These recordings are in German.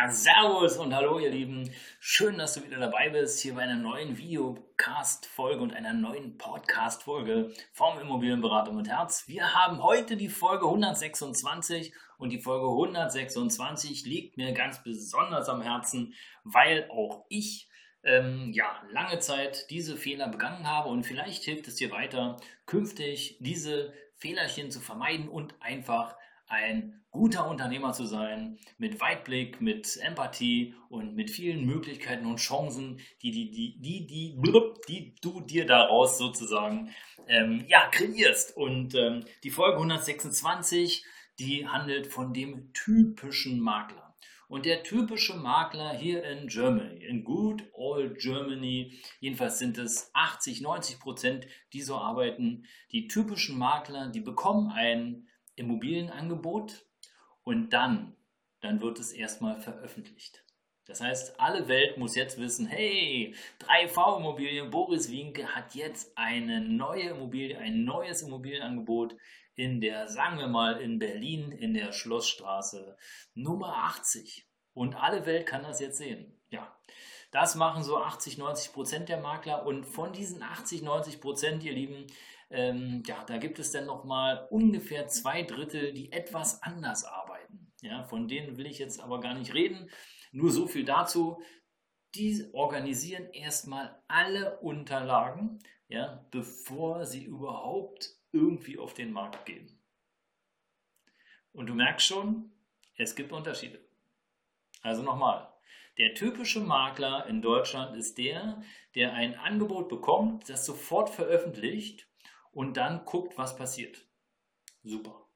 Ja, servus und hallo ihr Lieben. Schön, dass du wieder dabei bist hier bei einer neuen Videocast-Folge und einer neuen Podcast-Folge vom Immobilienberater mit Herz. Wir haben heute die Folge 126 und die Folge 126 liegt mir ganz besonders am Herzen, weil auch ich ähm, ja, lange Zeit diese Fehler begangen habe und vielleicht hilft es dir weiter, künftig diese Fehlerchen zu vermeiden und einfach ein guter Unternehmer zu sein, mit Weitblick, mit Empathie und mit vielen Möglichkeiten und Chancen, die, die, die, die, die, die du dir daraus sozusagen ähm, ja, kreierst. Und ähm, die Folge 126, die handelt von dem typischen Makler. Und der typische Makler hier in Germany, in Good Old Germany, jedenfalls sind es 80, 90 Prozent, die so arbeiten, die typischen Makler, die bekommen ein Immobilienangebot und dann, dann wird es erstmal veröffentlicht. Das heißt, alle Welt muss jetzt wissen, hey, 3V Immobilien, Boris Winke hat jetzt eine neue Immobilie, ein neues Immobilienangebot in der, sagen wir mal, in Berlin, in der Schlossstraße Nummer 80. Und alle Welt kann das jetzt sehen. Ja, das machen so 80, 90 Prozent der Makler. Und von diesen 80, 90 Prozent, ihr Lieben, ähm, ja, da gibt es dann nochmal ungefähr zwei Drittel, die etwas anders arbeiten. Ja, von denen will ich jetzt aber gar nicht reden. Nur so viel dazu. Die organisieren erstmal alle Unterlagen, ja, bevor sie überhaupt irgendwie auf den Markt gehen. Und du merkst schon, es gibt Unterschiede. Also nochmal, der typische Makler in Deutschland ist der, der ein Angebot bekommt, das sofort veröffentlicht und dann guckt, was passiert. Super.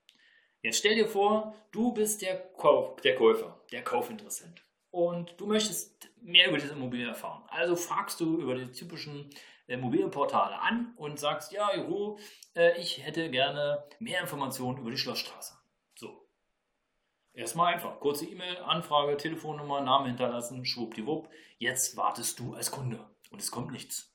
Jetzt stell dir vor, du bist der, Kauf, der Käufer, der Kaufinteressent und du möchtest mehr über diese Immobilie erfahren. Also fragst du über die typischen Immobilienportale an und sagst, ja, Juhu, äh, ich hätte gerne mehr Informationen über die Schlossstraße. So. Erstmal einfach. Kurze E-Mail, Anfrage, Telefonnummer, Name hinterlassen, schwuppdiwupp. Jetzt wartest du als Kunde und es kommt nichts.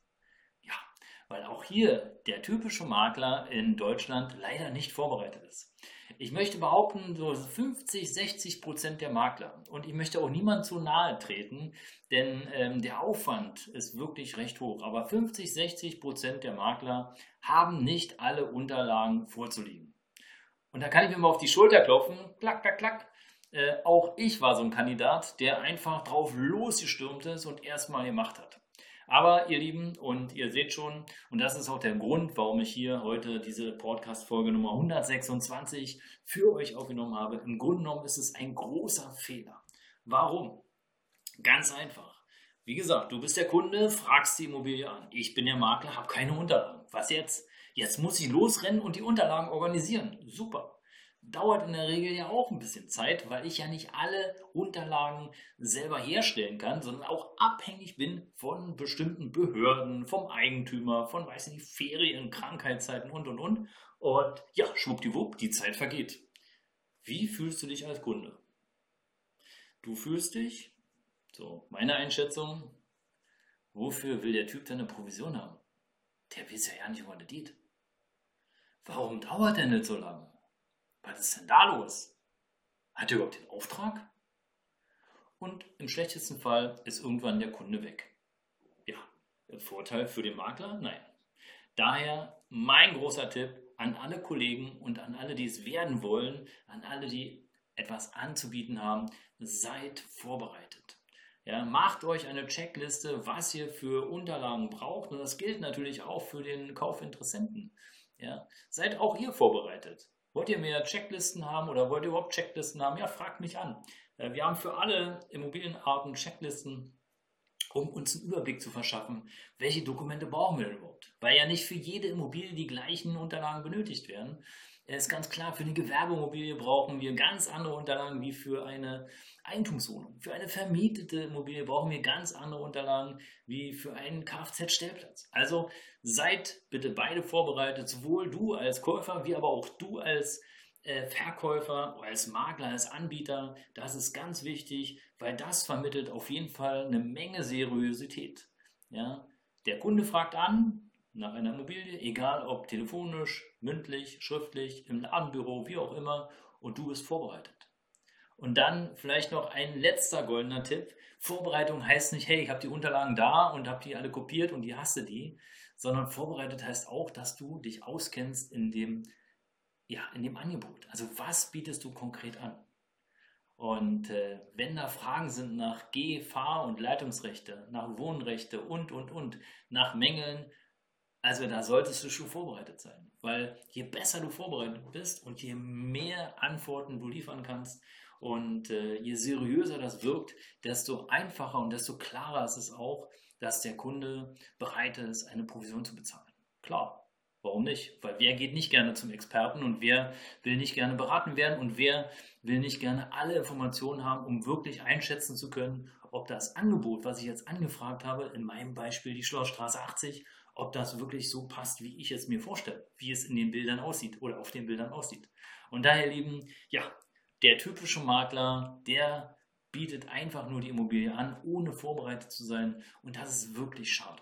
Weil auch hier der typische Makler in Deutschland leider nicht vorbereitet ist. Ich möchte behaupten, so 50, 60 Prozent der Makler. Und ich möchte auch niemand zu nahe treten, denn ähm, der Aufwand ist wirklich recht hoch. Aber 50, 60 Prozent der Makler haben nicht alle Unterlagen vorzulegen. Und da kann ich mir mal auf die Schulter klopfen, klack, klack, klack. Äh, auch ich war so ein Kandidat, der einfach drauf losgestürmt ist und erstmal gemacht hat. Aber ihr Lieben, und ihr seht schon, und das ist auch der Grund, warum ich hier heute diese Podcast-Folge Nummer 126 für euch aufgenommen habe. Im Grunde genommen ist es ein großer Fehler. Warum? Ganz einfach. Wie gesagt, du bist der Kunde, fragst die Immobilie an. Ich bin der Makler, habe keine Unterlagen. Was jetzt? Jetzt muss ich losrennen und die Unterlagen organisieren. Super dauert in der Regel ja auch ein bisschen Zeit, weil ich ja nicht alle Unterlagen selber herstellen kann, sondern auch abhängig bin von bestimmten Behörden, vom Eigentümer, von, weiß ich nicht, Ferien, Krankheitszeiten und und und. Und ja, schwuppdiwupp, die Zeit vergeht. Wie fühlst du dich als Kunde? Du fühlst dich, so meine Einschätzung, wofür will der Typ denn eine Provision haben? Der weiß ja ja nicht, der geht. Warum dauert der nicht so lange? Was ist denn da los? Hat er überhaupt den Auftrag? Und im schlechtesten Fall ist irgendwann der Kunde weg. Ja, Vorteil für den Makler? Nein. Daher mein großer Tipp an alle Kollegen und an alle, die es werden wollen, an alle, die etwas anzubieten haben, seid vorbereitet. Ja, macht euch eine Checkliste, was ihr für Unterlagen braucht. Und das gilt natürlich auch für den Kaufinteressenten. Ja, seid auch ihr vorbereitet. Wollt ihr mehr Checklisten haben oder wollt ihr überhaupt Checklisten haben? Ja, fragt mich an. Äh, wir haben für alle Immobilienarten Checklisten, um uns einen Überblick zu verschaffen, welche Dokumente brauchen wir denn überhaupt? Weil ja nicht für jede Immobilie die gleichen Unterlagen benötigt werden. Ist ganz klar, für eine Gewerbeimmobilie brauchen wir ganz andere Unterlagen wie für eine Eigentumswohnung. Für eine vermietete Immobilie brauchen wir ganz andere Unterlagen wie für einen Kfz-Stellplatz. Also seid bitte beide vorbereitet, sowohl du als Käufer wie aber auch du als äh, Verkäufer, als Makler, als Anbieter. Das ist ganz wichtig, weil das vermittelt auf jeden Fall eine Menge Seriosität. Ja? Der Kunde fragt an, nach einer Immobilie, egal ob telefonisch, mündlich, schriftlich, im Ladenbüro, wie auch immer, und du bist vorbereitet. Und dann vielleicht noch ein letzter goldener Tipp. Vorbereitung heißt nicht, hey, ich habe die Unterlagen da und habe die alle kopiert und die hasse die, sondern vorbereitet heißt auch, dass du dich auskennst in dem, ja, in dem Angebot. Also was bietest du konkret an? Und äh, wenn da Fragen sind nach Geh-, Fahr- und Leitungsrechte, nach Wohnrechte und, und, und, nach Mängeln, also da solltest du schon vorbereitet sein, weil je besser du vorbereitet bist und je mehr Antworten du liefern kannst und äh, je seriöser das wirkt, desto einfacher und desto klarer ist es auch, dass der Kunde bereit ist, eine Provision zu bezahlen. Klar, warum nicht? Weil wer geht nicht gerne zum Experten und wer will nicht gerne beraten werden und wer will nicht gerne alle Informationen haben, um wirklich einschätzen zu können, ob das Angebot, was ich jetzt angefragt habe, in meinem Beispiel die Schlossstraße 80, ob das wirklich so passt, wie ich es mir vorstelle, wie es in den Bildern aussieht oder auf den Bildern aussieht. Und daher, Lieben, ja, der typische Makler, der bietet einfach nur die Immobilie an, ohne vorbereitet zu sein. Und das ist wirklich schade.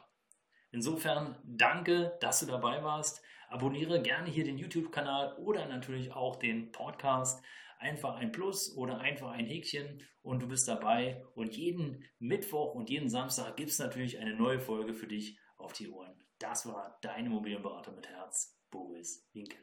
Insofern danke, dass du dabei warst. Abonniere gerne hier den YouTube-Kanal oder natürlich auch den Podcast. Einfach ein Plus oder einfach ein Häkchen und du bist dabei. Und jeden Mittwoch und jeden Samstag gibt es natürlich eine neue Folge für dich auf die Ohren. Das war dein Immobilienberater mit Herz, Boris Winke.